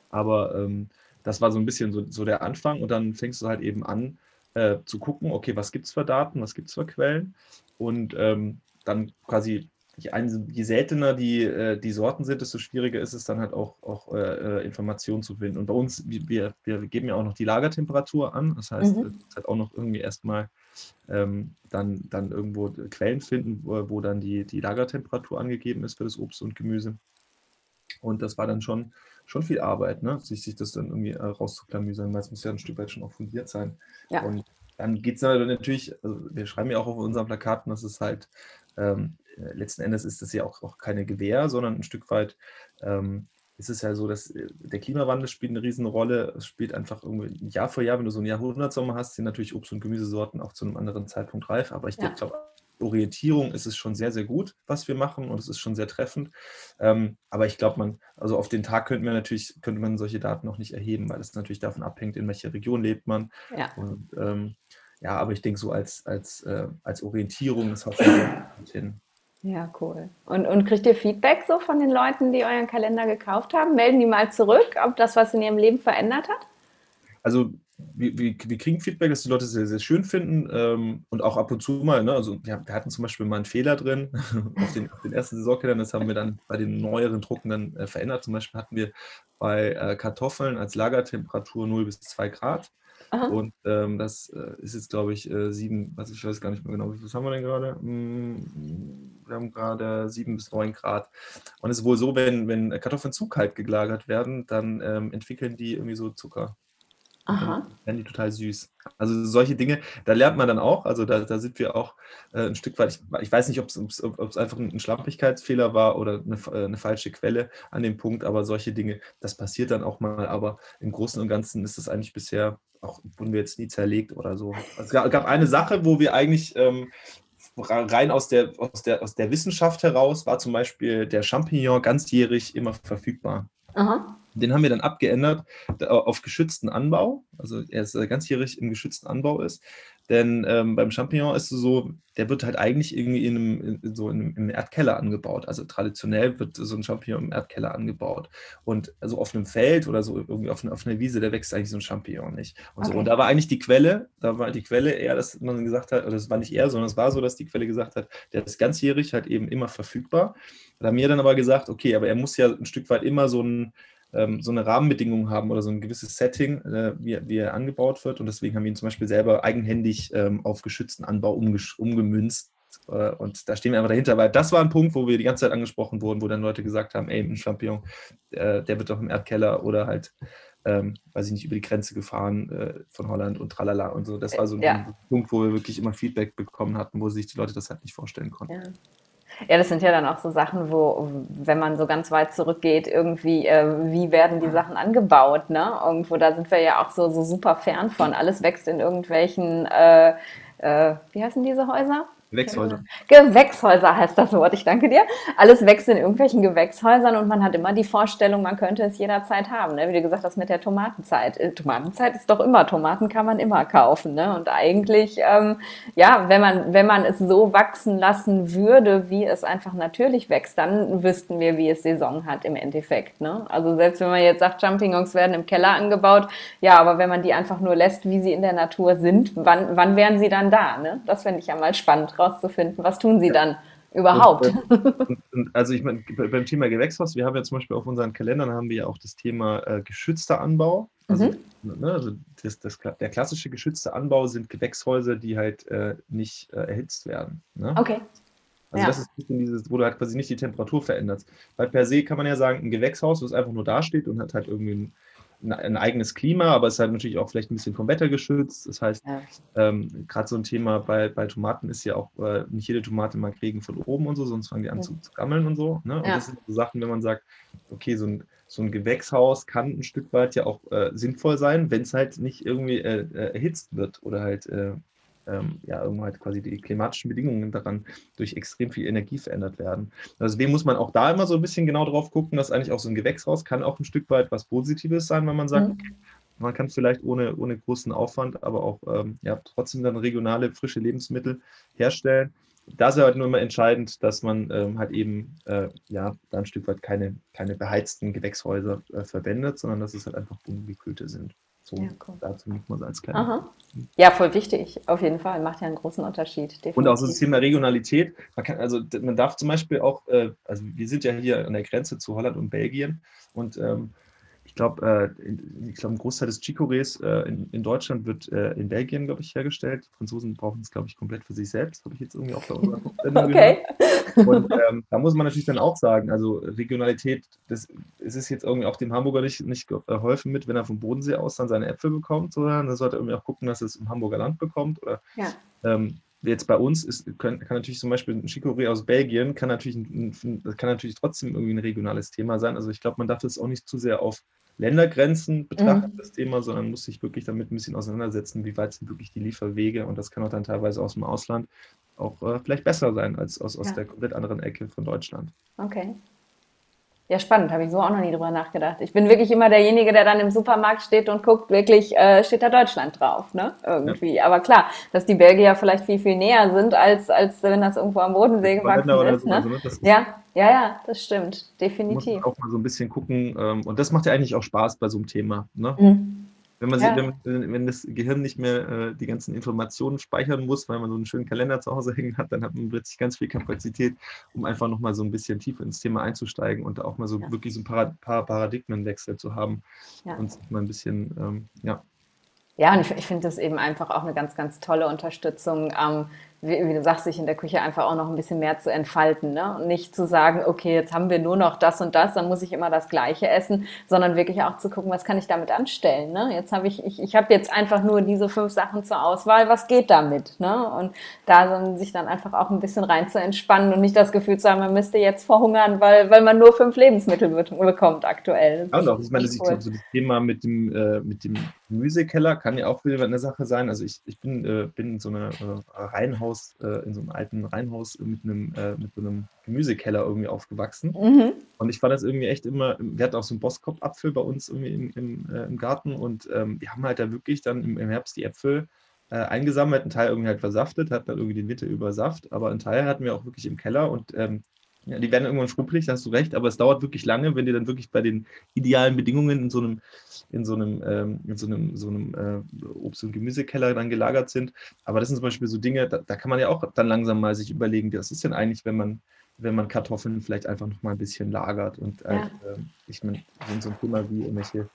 Aber ähm, das war so ein bisschen so, so der Anfang und dann fängst du halt eben an äh, zu gucken, okay, was gibt es für Daten, was gibt es für Quellen und ähm, dann quasi je, je seltener die, äh, die Sorten sind, desto schwieriger ist es dann halt auch, auch äh, äh Informationen zu finden. Und bei uns, wir, wir geben ja auch noch die Lagertemperatur an. Das heißt, mhm. es hat auch noch irgendwie erstmal ähm, dann, dann irgendwo Quellen finden, wo, wo, dann die, die Lagertemperatur angegeben ist für das Obst und Gemüse. Und das war dann schon, schon viel Arbeit, ne? sich, sich das dann irgendwie äh, rauszuklamüsern, weil es muss ja ein Stück weit schon auch fundiert sein. Ja. Und dann geht es natürlich, also wir schreiben ja auch auf unseren Plakaten, dass es halt ähm, äh, letzten Endes ist das ja auch, auch keine Gewähr, sondern ein Stück weit ähm, ist es ja so, dass äh, der Klimawandel spielt eine Riesenrolle. Es spielt einfach irgendwie Jahr für Jahr, wenn du so einen Jahrhundertsommer hast, sind natürlich Obst- und Gemüsesorten auch zu einem anderen Zeitpunkt reif. Aber ich ja. glaube, Orientierung ist es schon sehr, sehr gut, was wir machen und es ist schon sehr treffend. Ähm, aber ich glaube, man, also auf den Tag könnte man natürlich, könnte man solche Daten noch nicht erheben, weil es natürlich davon abhängt, in welcher Region lebt man. Ja. Und ähm, ja, aber ich denke so als, als, äh, als Orientierung, das haut schon hin. Ja, cool. Und, und kriegt ihr Feedback so von den Leuten, die euren Kalender gekauft haben? Melden die mal zurück, ob das was in ihrem Leben verändert hat? Also wir, wir, wir, kriegen Feedback, dass die Leute sehr, sehr schön finden ähm, und auch ab und zu mal, ne, also wir, hatten zum Beispiel mal einen Fehler drin auf, den, auf den ersten Saisonkellern, das haben wir dann bei den neueren Drucken dann äh, verändert. Zum Beispiel hatten wir bei äh, Kartoffeln als Lagertemperatur 0 bis 2 Grad. Aha. Und ähm, das äh, ist jetzt, glaube ich, äh, sieben, was ich weiß gar nicht mehr genau, wie viel haben wir denn gerade? Hm, wir haben gerade sieben bis neun Grad. Und es ist wohl so, wenn, wenn Kartoffeln zu kalt gelagert werden, dann ähm, entwickeln die irgendwie so Zucker. Aha. werden die total süß. Also solche Dinge, da lernt man dann auch, also da, da sind wir auch äh, ein Stück weit, ich, ich weiß nicht, ob es einfach ein Schlampigkeitsfehler war oder eine, äh, eine, falsche Quelle an dem Punkt, aber solche Dinge, das passiert dann auch mal, aber im Großen und Ganzen ist das eigentlich bisher, auch wurden wir jetzt nie zerlegt oder so. Also es gab, gab eine Sache, wo wir eigentlich ähm, rein aus der, aus, der, aus der Wissenschaft heraus war zum Beispiel der Champignon ganzjährig immer verfügbar. Aha. Den haben wir dann abgeändert auf geschützten Anbau. Also er ist ganzjährig im geschützten Anbau ist. Denn ähm, beim Champignon ist es so, der wird halt eigentlich irgendwie in einem, in so in einem, im Erdkeller angebaut. Also traditionell wird so ein Champignon im Erdkeller angebaut. Und also auf einem Feld oder so irgendwie auf, auf einer Wiese, da wächst eigentlich so ein Champignon nicht. Und, okay. so. und da war eigentlich die Quelle, da war die Quelle eher, dass man gesagt hat, oder das war nicht eher, sondern es war so, dass die Quelle gesagt hat, der ist ganzjährig halt eben immer verfügbar. Da haben wir dann aber gesagt, okay, aber er muss ja ein Stück weit immer so ein ähm, so eine Rahmenbedingung haben oder so ein gewisses Setting, äh, wie, wie, er angebaut wird. Und deswegen haben wir ihn zum Beispiel selber eigenhändig ähm, auf geschützten Anbau umgemünzt. Äh, und da stehen wir einfach dahinter, weil das war ein Punkt, wo wir die ganze Zeit angesprochen wurden, wo dann Leute gesagt haben, ey, ein Champignon, äh, der wird doch im Erdkeller oder halt ähm, weiß ich nicht, über die Grenze gefahren äh, von Holland und tralala und so. Das war so ein ja. Punkt, wo wir wirklich immer Feedback bekommen hatten, wo sich die Leute das halt nicht vorstellen konnten. Ja. Ja, das sind ja dann auch so Sachen, wo, wenn man so ganz weit zurückgeht, irgendwie, äh, wie werden die Sachen angebaut, ne? Irgendwo, da sind wir ja auch so, so super fern von. Alles wächst in irgendwelchen, äh, äh, wie heißen diese Häuser? Gewächshäuser. Gewächshäuser heißt das Wort, ich danke dir. Alles wächst in irgendwelchen Gewächshäusern und man hat immer die Vorstellung, man könnte es jederzeit haben. Ne? Wie du gesagt hast mit der Tomatenzeit. Äh, Tomatenzeit ist doch immer, Tomaten kann man immer kaufen. Ne? Und eigentlich, ähm, ja, wenn man, wenn man es so wachsen lassen würde, wie es einfach natürlich wächst, dann wüssten wir, wie es Saison hat im Endeffekt. Ne? Also selbst wenn man jetzt sagt, Champignons werden im Keller angebaut, ja, aber wenn man die einfach nur lässt, wie sie in der Natur sind, wann, wann wären sie dann da? Ne? Das fände ich ja mal spannend rauszufinden, was tun sie ja. dann überhaupt? Und, und, und, also ich meine, beim Thema Gewächshaus, wir haben ja zum Beispiel auf unseren Kalendern haben wir ja auch das Thema äh, geschützter Anbau. Also, mhm. ne, also das, das, der klassische geschützte Anbau sind Gewächshäuser, die halt äh, nicht äh, erhitzt werden. Ne? Okay. Also ja. das ist ein bisschen dieses, wo du halt quasi nicht die Temperatur veränderst. Weil per se kann man ja sagen, ein Gewächshaus, das einfach nur dasteht und hat halt irgendwie ein ein eigenes Klima, aber es ist halt natürlich auch vielleicht ein bisschen vom Wetter geschützt. Das heißt, ja. ähm, gerade so ein Thema bei, bei Tomaten ist ja auch, äh, nicht jede Tomate mag Regen von oben und so, sonst fangen die an ja. zu, zu, gammeln und so. Ne? Und ja. das sind so Sachen, wenn man sagt, okay, so ein, so ein Gewächshaus kann ein Stück weit ja auch äh, sinnvoll sein, wenn es halt nicht irgendwie äh, äh erhitzt wird oder halt äh, ähm, ja, irgendwo halt quasi die klimatischen Bedingungen daran durch extrem viel Energie verändert werden. Deswegen muss man auch da immer so ein bisschen genau drauf gucken, dass eigentlich auch so ein Gewächshaus kann auch ein Stück weit was Positives sein, wenn man sagt, mhm. man kann vielleicht ohne, ohne großen Aufwand, aber auch ähm, ja, trotzdem dann regionale, frische Lebensmittel herstellen. Da ist halt nur immer entscheidend, dass man ähm, halt eben äh, ja, da ein Stück weit keine, keine beheizten Gewächshäuser äh, verwendet, sondern dass es halt einfach ungekühlte sind. So, ja, cool. dazu muss man als kleiner. Ja, voll wichtig, auf jeden Fall. Macht ja einen großen Unterschied. Definitiv. Und auch das Thema Regionalität. Man kann, also man darf zum Beispiel auch, äh, also wir sind ja hier an der Grenze zu Holland und Belgien und ähm, ich glaube, äh, ich glaube, ein Großteil des Chicorées äh, in, in, Deutschland wird äh, in Belgien, glaube ich, hergestellt. Die Franzosen brauchen es, glaube ich, komplett für sich selbst, habe ich jetzt irgendwie auch bei unserer okay. gehört. Und ähm, da muss man natürlich dann auch sagen, also Regionalität, das, es ist jetzt irgendwie auch dem Hamburger nicht, nicht geholfen mit, wenn er vom Bodensee aus dann seine Äpfel bekommt, sondern er sollte irgendwie auch gucken, dass er es im Hamburger Land bekommt. Oder ja. ähm, jetzt bei uns ist, kann, kann, natürlich zum Beispiel ein Chicorée aus Belgien, kann natürlich, ein, kann natürlich trotzdem irgendwie ein regionales Thema sein. Also ich glaube, man darf das auch nicht zu sehr auf Ländergrenzen betrachten, mhm. das Thema, sondern muss sich wirklich damit ein bisschen auseinandersetzen, wie weit sind wirklich die Lieferwege und das kann auch dann teilweise aus dem Ausland auch äh, vielleicht besser sein als aus, aus ja. der komplett anderen Ecke von Deutschland. Okay. Ja, spannend, habe ich so auch noch nie drüber nachgedacht. Ich bin wirklich immer derjenige, der dann im Supermarkt steht und guckt, wirklich äh, steht da Deutschland drauf, ne? Irgendwie. Ja. Aber klar, dass die Belgier vielleicht viel, viel näher sind, als, als wenn das irgendwo am Bodensee gewachsen ist. Ne? So, ne? ja, ja, ja, das stimmt, definitiv. Muss auch mal so ein bisschen gucken. Ähm, und das macht ja eigentlich auch Spaß bei so einem Thema, ne? Mhm wenn, man ja. wenn, wenn, das Gehirn nicht mehr äh, die ganzen Informationen speichern muss, weil man so einen schönen Kalender zu Hause hängen hat, dann hat man plötzlich ganz viel Kapazität, um einfach nochmal so ein bisschen tiefer ins Thema einzusteigen und auch mal so ja. wirklich so ein paar, paar Paradigmenwechsel zu haben ja. und mal ein bisschen, ähm, ja. Ja, und ich, ich finde das eben einfach auch eine ganz, ganz tolle Unterstützung. Ähm, wie, wie, du sagst, sich in der Küche einfach auch noch ein bisschen mehr zu entfalten. Ne? Und nicht zu sagen, okay, jetzt haben wir nur noch das und das, dann muss ich immer das Gleiche essen, sondern wirklich auch zu gucken, was kann ich damit anstellen. Ne? Jetzt habe ich, ich, ich habe jetzt einfach nur diese fünf Sachen zur Auswahl, was geht damit? Ne? Und da dann, sich dann einfach auch ein bisschen rein zu entspannen und nicht das Gefühl zu haben, man müsste jetzt verhungern, weil, weil man nur fünf Lebensmittel bekommt aktuell. Ja, und auch, ich meine, das, cool. so das Thema mit dem, äh, mit dem Gemüsekeller kann ja auch wieder eine Sache sein. Also ich, ich bin, äh, bin in so einer äh, Reihenhaus Reihenhaus, äh, in so einem alten Reihenhaus mit einem, äh, mit so einem Gemüsekeller irgendwie aufgewachsen. Mhm. Und ich fand das irgendwie echt immer, wir hatten auch so einen Bosskopf-Apfel bei uns irgendwie im, im, äh, im Garten und ähm, wir haben halt da wirklich dann im, im Herbst die Äpfel äh, eingesammelt, einen Teil irgendwie halt versaftet, hatten dann irgendwie den Winter über Saft, aber einen Teil hatten wir auch wirklich im Keller und ähm, ja, die werden irgendwann schrumpelig, da hast du recht, aber es dauert wirklich lange, wenn die dann wirklich bei den idealen Bedingungen in so einem, in so einem, ähm, in so einem, so einem äh, Obst- und Gemüsekeller dann gelagert sind. Aber das sind zum Beispiel so Dinge, da, da, kann man ja auch dann langsam mal sich überlegen, was ist denn eigentlich, wenn man, wenn man Kartoffeln vielleicht einfach noch mal ein bisschen lagert und äh, ja. äh, ich meine, so ein Thema wie irgendwelche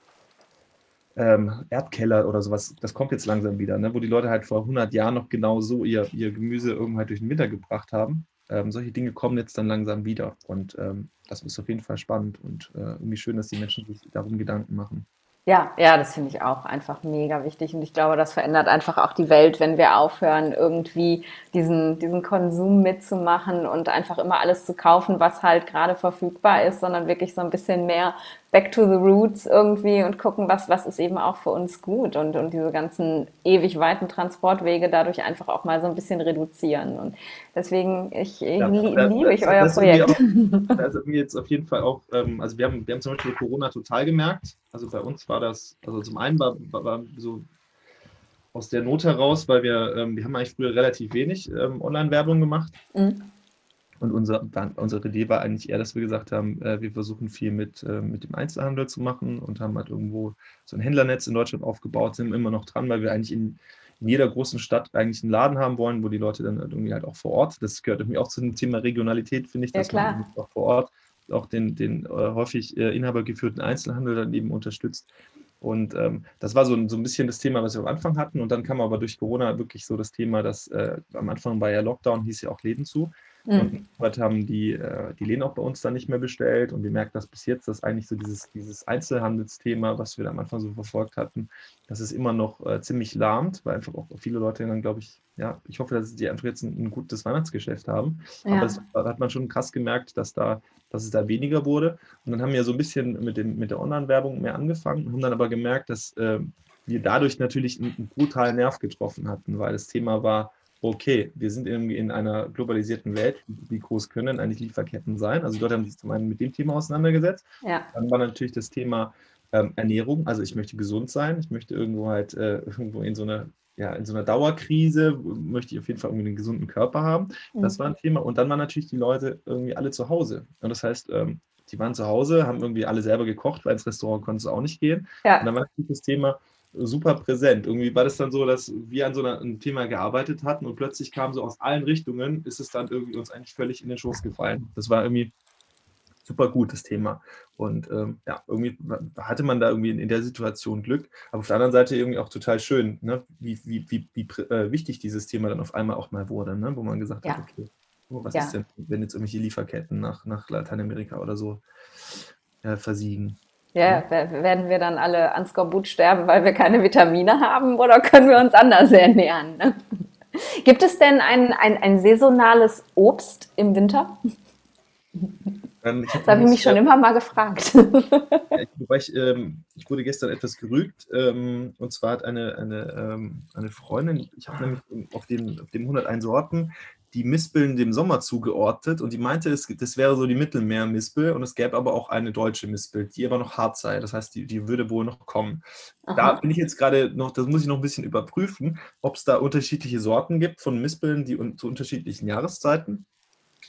ähm, Erdkeller oder sowas, das kommt jetzt langsam wieder, ne? wo die Leute halt vor 100 Jahren noch genau so ihr, ihr Gemüse irgendwann halt durch den Winter gebracht haben ähm, solche Dinge kommen jetzt dann langsam wieder. Und ähm, das ist auf jeden Fall spannend und äh, irgendwie schön, dass die Menschen sich darum Gedanken machen. Ja, ja, das finde ich auch einfach mega wichtig. Und ich glaube, das verändert einfach auch die Welt, wenn wir aufhören, irgendwie diesen, diesen Konsum mitzumachen und einfach immer alles zu kaufen, was halt gerade verfügbar ist, sondern wirklich so ein bisschen mehr back to the roots irgendwie und gucken, was, was ist eben auch für uns gut und, und diese ganzen ewig weiten Transportwege dadurch einfach auch mal so ein bisschen reduzieren. Und deswegen, ich ja, li das, liebe ich das, euer das Projekt. Auch, das haben wir jetzt auf jeden Fall auch, ähm, also wir haben, wir haben zum Beispiel Corona total gemerkt. Also bei uns war das, also zum einen war, war, war so aus der Not heraus, weil wir, ähm, wir haben eigentlich früher relativ wenig ähm, Online-Werbung gemacht. Mhm. Und unser, unsere Idee war eigentlich eher, dass wir gesagt haben, äh, wir versuchen viel mit, äh, mit dem Einzelhandel zu machen und haben halt irgendwo so ein Händlernetz in Deutschland aufgebaut, sind immer noch dran, weil wir eigentlich in, in jeder großen Stadt eigentlich einen Laden haben wollen, wo die Leute dann halt irgendwie halt auch vor Ort, das gehört irgendwie auch zu dem Thema Regionalität, finde ich, dass ja, man auch vor Ort auch den, den äh, häufig äh, inhabergeführten Einzelhandel dann eben unterstützt. Und ähm, das war so, so ein bisschen das Thema, was wir am Anfang hatten. Und dann kam aber durch Corona wirklich so das Thema, dass äh, am Anfang war ja Lockdown, hieß ja auch Läden zu. Mhm. Und heute haben die, äh, die Läden auch bei uns dann nicht mehr bestellt. Und wir merken das bis jetzt, dass eigentlich so dieses, dieses Einzelhandelsthema, was wir am Anfang so verfolgt hatten, dass es immer noch äh, ziemlich lahmt, weil einfach auch viele Leute dann, glaube ich, ja, ich hoffe, dass die einfach jetzt ein, ein gutes Weihnachtsgeschäft haben. Ja. Aber das, da hat man schon krass gemerkt, dass da, dass es da weniger wurde. Und dann haben wir so ein bisschen mit, dem, mit der Online-Werbung mehr angefangen, haben dann aber gemerkt, dass äh, wir dadurch natürlich einen, einen brutalen Nerv getroffen hatten, weil das Thema war, okay, wir sind irgendwie in einer globalisierten Welt, wie groß können eigentlich Lieferketten sein? Also dort haben sich zum einen mit dem Thema auseinandergesetzt. Ja. Dann war natürlich das Thema ähm, Ernährung, also ich möchte gesund sein, ich möchte irgendwo halt äh, irgendwo in so einer ja, in so einer Dauerkrise möchte ich auf jeden Fall irgendwie einen gesunden Körper haben. Das mhm. war ein Thema. Und dann waren natürlich die Leute irgendwie alle zu Hause. Und das heißt, ähm, die waren zu Hause, haben irgendwie alle selber gekocht, weil ins Restaurant konnte es auch nicht gehen. Ja. Und dann war natürlich das Thema, super präsent. Irgendwie war das dann so, dass wir an so einem Thema gearbeitet hatten und plötzlich kam so aus allen Richtungen, ist es dann irgendwie uns eigentlich völlig in den Schoß gefallen. Das war irgendwie super gut, das Thema. Und ähm, ja, irgendwie hatte man da irgendwie in, in, der Situation Glück, aber auf der anderen Seite irgendwie auch total schön, ne? wie, wie, wie, wie äh, wichtig dieses Thema dann auf einmal auch mal wurde, ne? wo man gesagt ja. hat, okay, oh, was ja. ist denn, wenn jetzt irgendwelche Lieferketten nach, nach Lateinamerika oder so äh, versiegen? Ja, werden wir dann alle an Skorbut sterben, weil wir keine Vitamine haben oder können wir uns anders ernähren? Ne? Gibt es denn ein, ein, ein saisonales Obst im Winter? Ähm, das habe ich mich schon immer mal gefragt. Ja, ich, ich, ähm, ich, wurde gestern etwas gerügt. Ähm, und zwar hat eine, eine, ähm, eine Freundin, ich habe nämlich auf den, auf den 101 Sorten die Mispeln dem Sommer zugeordnet und die meinte, es, das wäre so die Mittelmeermispel und es gäbe aber auch eine deutsche Mispel, die aber noch hart sei. Das heißt, die, die würde wohl noch kommen. Aha. Da bin ich jetzt gerade noch, das muss ich noch ein bisschen überprüfen, ob es da unterschiedliche Sorten gibt von Mispeln, die un, zu unterschiedlichen Jahreszeiten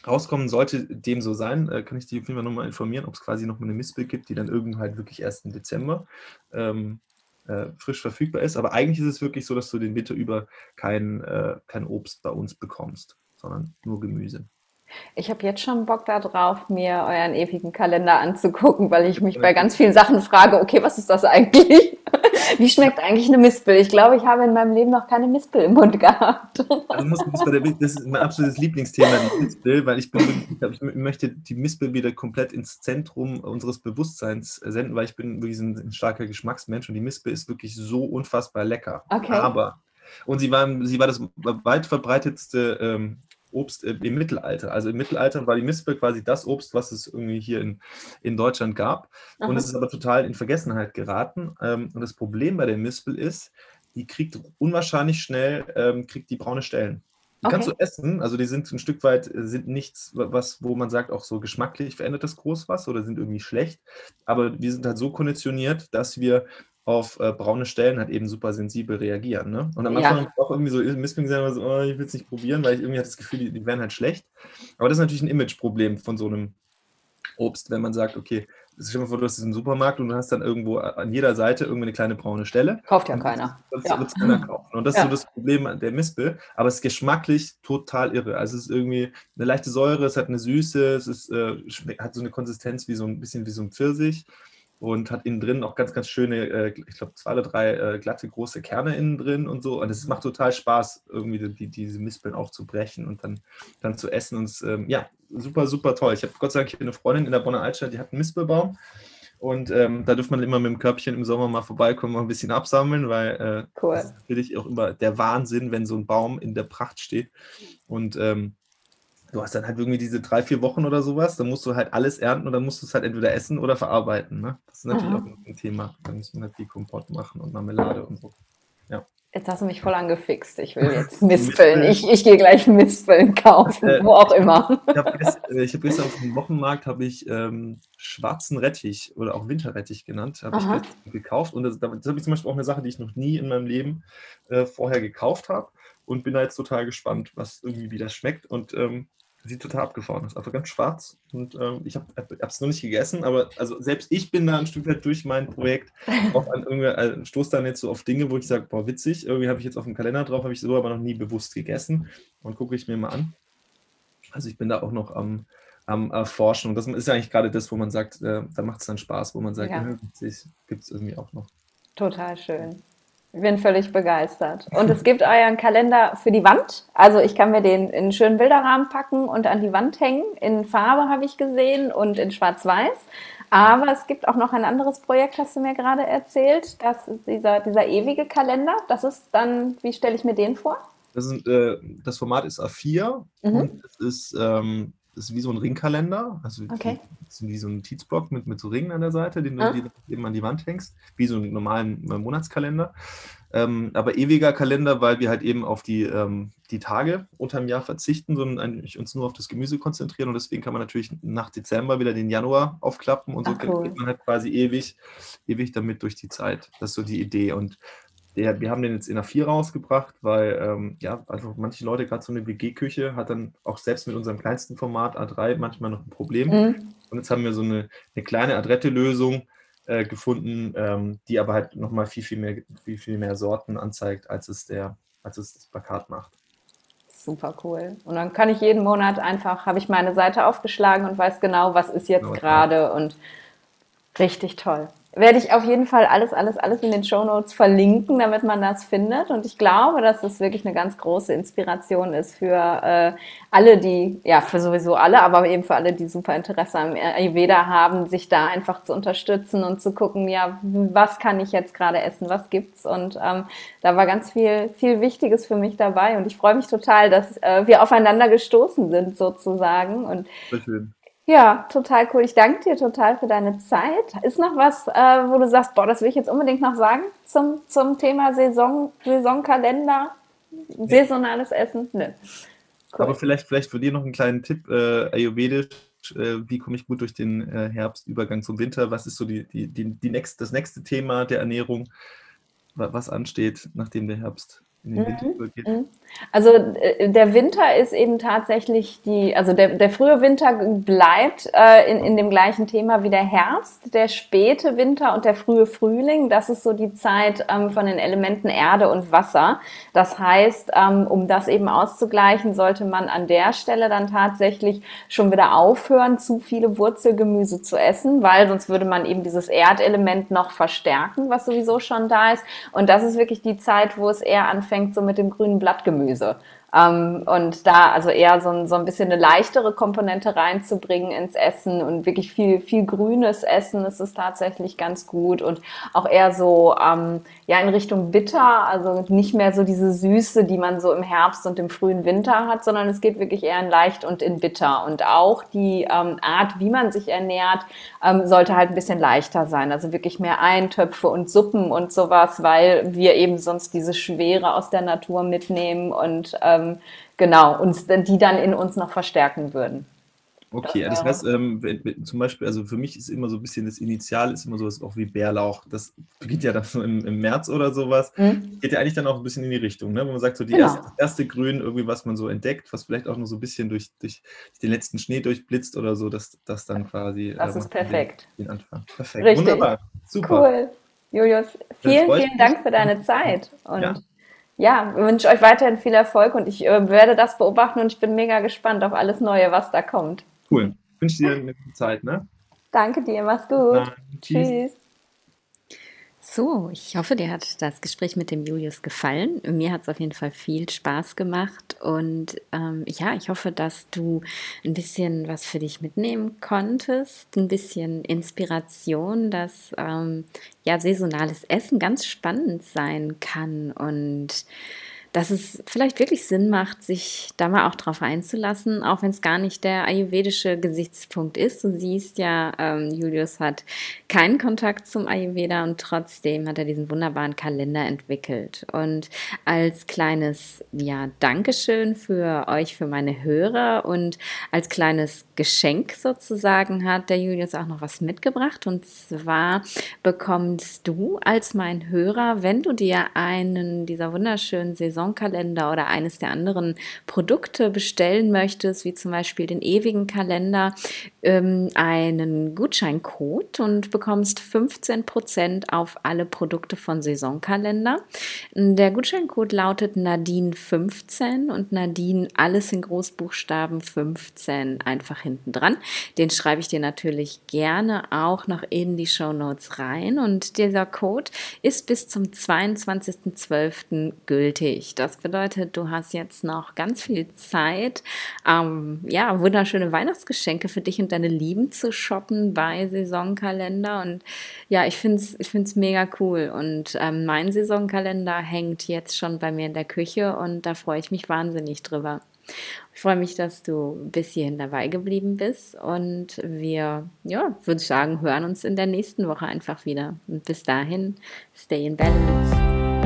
rauskommen. Sollte dem so sein, äh, kann ich dich auf jeden Fall nochmal informieren, ob es quasi noch eine Mispel gibt, die dann irgendwann halt wirklich erst im Dezember ähm, äh, frisch verfügbar ist. Aber eigentlich ist es wirklich so, dass du den Winter über kein, äh, kein Obst bei uns bekommst, sondern nur Gemüse. Ich habe jetzt schon Bock darauf, mir euren ewigen Kalender anzugucken, weil ich mich bei ganz vielen Sachen frage, okay, was ist das eigentlich? Wie schmeckt eigentlich eine Mispel? Ich glaube, ich habe in meinem Leben noch keine Mispel im Mund gehabt. Also das ist mein absolutes Lieblingsthema, die Mispel, weil ich, bin, ich möchte die Mispel wieder komplett ins Zentrum unseres Bewusstseins senden, weil ich bin wirklich ein starker Geschmacksmensch und die Mispel ist wirklich so unfassbar lecker. Okay. Aber und sie war, sie war das weit verbreitetste ähm, Obst im Mittelalter. Also im Mittelalter war die Mispel quasi das Obst, was es irgendwie hier in, in Deutschland gab. Aha. Und es ist aber total in Vergessenheit geraten. Ähm, und das Problem bei der Mispel ist, die kriegt unwahrscheinlich schnell, ähm, kriegt die braune Stellen. Die okay. kannst du essen, also die sind ein Stück weit, äh, sind nichts, was, wo man sagt, auch so geschmacklich verändert das groß was oder sind irgendwie schlecht. Aber wir sind halt so konditioniert, dass wir auf äh, braune Stellen halt eben super sensibel reagieren. Ne? Und am Anfang ja. auch irgendwie so Misping sein, so, oh, ich will es nicht probieren, weil ich irgendwie hatte das Gefühl, die, die wären halt schlecht. Aber das ist natürlich ein Imageproblem von so einem Obst, wenn man sagt, okay, stell dir mal vor, du hast diesen Supermarkt und du hast dann irgendwo an jeder Seite irgendwie eine kleine braune Stelle. Kauft ja keiner. Das ja. wird keiner kaufen. Und das ja. ist so das Problem der Mispel. Aber es ist geschmacklich total irre. Also es ist irgendwie eine leichte Säure, es hat eine Süße, es ist, äh, hat so eine Konsistenz wie so ein bisschen wie so ein Pfirsich und hat innen drin auch ganz, ganz schöne, äh, ich glaube, zwei oder drei äh, glatte große Kerne innen drin und so. Und es macht total Spaß, irgendwie die, diese Mispeln auch zu brechen und dann, dann zu essen. Und ähm, ja, super, super toll. Ich habe Gott sei Dank eine Freundin in der Bonner Altstadt, die hat einen Mispelbaum. Und ähm, da dürfte man immer mit dem Körbchen im Sommer mal vorbeikommen und ein bisschen absammeln, weil äh, cool. das ist natürlich auch immer der Wahnsinn, wenn so ein Baum in der Pracht steht. Und ähm, du hast dann halt irgendwie diese drei, vier Wochen oder sowas, dann musst du halt alles ernten und dann musst du es halt entweder essen oder verarbeiten. Ne? Das ist natürlich Aha. auch ein Thema. Dann muss man halt die Kompott machen und Marmelade und so. Ja. Jetzt hast du mich voll angefixt. Ich will jetzt Mispeln. ich, ich gehe gleich Mispeln kaufen, äh, wo auch immer. ich habe gestern, äh, hab gestern, auf dem Wochenmarkt ich ähm, schwarzen Rettich oder auch Winterrettich genannt, habe ich gekauft. Und das, das habe ich zum Beispiel auch eine Sache, die ich noch nie in meinem Leben äh, vorher gekauft habe und bin da jetzt total gespannt, was irgendwie wie das schmeckt. Und ähm, Sieht total abgefahren aus. Einfach ganz schwarz. Und ähm, ich habe es noch nicht gegessen, aber also selbst ich bin da ein Stück weit durch mein Projekt auf an irgendwie, äh, stoße dann jetzt so auf Dinge, wo ich sage, boah, witzig, irgendwie habe ich jetzt auf dem Kalender drauf, habe ich so aber noch nie bewusst gegessen. Und gucke ich mir mal an. Also ich bin da auch noch am, am Erforschen. Und das ist ja eigentlich gerade das, wo man sagt, äh, da macht es dann Spaß, wo man sagt, ja. witzig, gibt es irgendwie auch noch. Total schön. Ich bin völlig begeistert. Und es gibt euren Kalender für die Wand. Also ich kann mir den in einen schönen Bilderrahmen packen und an die Wand hängen. In Farbe habe ich gesehen und in Schwarz-Weiß. Aber es gibt auch noch ein anderes Projekt, hast du mir gerade erzählt. Das ist dieser, dieser ewige Kalender. Das ist dann, wie stelle ich mir den vor? Das, ist, äh, das Format ist A4 mhm. und es ist ähm, ist wie so ein Ringkalender, also okay. wie, wie so ein Notizblock mit, mit so Ringen an der Seite, den du ah. eben an die Wand hängst, wie so einen normalen äh, Monatskalender. Ähm, aber ewiger Kalender, weil wir halt eben auf die, ähm, die Tage unterm Jahr verzichten, sondern eigentlich uns nur auf das Gemüse konzentrieren. Und deswegen kann man natürlich nach Dezember wieder den Januar aufklappen und so Ach, cool. geht man halt quasi ewig, ewig damit durch die Zeit. Das ist so die Idee. Und der, wir haben den jetzt in A4 rausgebracht, weil ähm, ja, einfach manche Leute, gerade so eine WG-Küche, hat dann auch selbst mit unserem kleinsten Format A3 manchmal noch ein Problem. Mhm. Und jetzt haben wir so eine, eine kleine Adrette-Lösung äh, gefunden, ähm, die aber halt nochmal viel, viel mehr, viel, viel mehr Sorten anzeigt, als es, der, als es das Plakat macht. Super cool. Und dann kann ich jeden Monat einfach, habe ich meine Seite aufgeschlagen und weiß genau, was ist jetzt genau, gerade und richtig toll werde ich auf jeden Fall alles, alles, alles in den Show Notes verlinken, damit man das findet. Und ich glaube, dass das wirklich eine ganz große Inspiration ist für äh, alle, die, ja, für sowieso alle, aber eben für alle, die super Interesse am Ayurveda haben, sich da einfach zu unterstützen und zu gucken, ja, was kann ich jetzt gerade essen, was gibt's? Und ähm, da war ganz viel, viel Wichtiges für mich dabei. Und ich freue mich total, dass äh, wir aufeinander gestoßen sind, sozusagen. Und Sehr schön. Ja, total cool. Ich danke dir total für deine Zeit. Ist noch was, äh, wo du sagst, boah, das will ich jetzt unbedingt noch sagen zum, zum Thema Saison, Saisonkalender, saisonales Essen? Nö. Cool. Aber vielleicht, vielleicht für dir noch einen kleinen Tipp, äh, ayurvedisch, äh, wie komme ich gut durch den äh, Herbstübergang zum Winter? Was ist so die, die, die, die next, das nächste Thema der Ernährung, was ansteht, nachdem der Herbst in den Winter Mhm, übergeht? mhm. Also äh, der Winter ist eben tatsächlich die, also der, der frühe Winter bleibt äh, in, in dem gleichen Thema wie der Herbst, der späte Winter und der frühe Frühling, das ist so die Zeit ähm, von den Elementen Erde und Wasser. Das heißt, ähm, um das eben auszugleichen, sollte man an der Stelle dann tatsächlich schon wieder aufhören, zu viele Wurzelgemüse zu essen, weil sonst würde man eben dieses Erdelement noch verstärken, was sowieso schon da ist. Und das ist wirklich die Zeit, wo es eher anfängt, so mit dem grünen Blattgemüse Gemüse. Ähm, und da also eher so ein, so ein bisschen eine leichtere Komponente reinzubringen ins Essen und wirklich viel, viel grünes Essen ist es tatsächlich ganz gut und auch eher so ähm, ja in Richtung bitter, also nicht mehr so diese Süße, die man so im Herbst und im frühen Winter hat, sondern es geht wirklich eher in leicht und in bitter. Und auch die ähm, Art, wie man sich ernährt, ähm, sollte halt ein bisschen leichter sein. Also wirklich mehr Eintöpfe und Suppen und sowas, weil wir eben sonst diese Schwere aus der Natur mitnehmen und ähm, genau, uns die dann in uns noch verstärken würden. Okay, das heißt, ähm, zum Beispiel, also für mich ist immer so ein bisschen das Initial, ist immer sowas auch wie Bärlauch. Das beginnt ja dann so im, im März oder sowas. Mhm. Geht ja eigentlich dann auch ein bisschen in die Richtung, ne? wo man sagt, so die Genau. erste, das erste Grün, irgendwie, was man so entdeckt, was vielleicht auch noch so ein bisschen durch, durch den letzten Schnee durchblitzt oder so, dass das dann quasi. Das äh, ist macht den- perfekt. Den Anfang. Perfekt. Richtig. Wunderbar. Super. Cool. Julius, vielen, vielen. Dank für deine Zeit. Und Ja. ja, wünsche euch weiterhin viel Erfolg und ich äh, werde das beobachten und ich bin mega gespannt auf alles Neue, was da kommt. Cool. Ich wünsche dir eine gute Zeit, ne? Danke dir, mach's gut. Dann, tschüss. Tschüss. So, ich hoffe, dir hat das Gespräch mit dem Julius gefallen. Mir hat es auf jeden Fall viel Spaß gemacht und ähm, ja, ich hoffe, dass du ein bisschen was für dich mitnehmen konntest, ein bisschen Inspiration, dass ähm, ja saisonales Essen ganz spannend sein kann und dass es vielleicht wirklich Sinn macht, sich da mal auch drauf einzulassen, auch wenn es gar nicht der ayurvedische Gesichtspunkt ist. Du siehst ja, ähm, Julius hat keinen Kontakt zum Ayurveda und trotzdem hat er diesen wunderbaren Kalender entwickelt. Und als kleines ja, Dankeschön für euch, für meine Hörer und als kleines Geschenk sozusagen hat der Julius auch noch was mitgebracht. Und zwar bekommst du als mein Hörer, wenn du dir einen dieser wunderschönen Saisonkalender oder eines der anderen Produkte bestellen möchtest, wie zum Beispiel den ewigen Kalender, ähm, einen Gutscheincode und bekommst 15% auf alle Produkte von Saisonkalender. Der Gutscheincode lautet Nadine15 und Nadine alles in Großbuchstaben 15 einfach hinten dran. Den schreibe ich dir natürlich gerne auch noch in die Show Notes rein und dieser Code ist bis zum 22.12. gültig. Das bedeutet, du hast jetzt noch ganz viel Zeit, ähm, ja, wunderschöne Weihnachtsgeschenke für dich und deine Lieben zu shoppen bei Saisonkalender und ja, ich finde es ich find's mega cool und ähm, mein Saisonkalender hängt jetzt schon bei mir in der Küche und da freue ich mich wahnsinnig drüber. Ich freue mich, dass du bis hierhin dabei geblieben bist und wir, ja, würde ich sagen, hören uns in der nächsten Woche einfach wieder. Und bis dahin, stay in balance.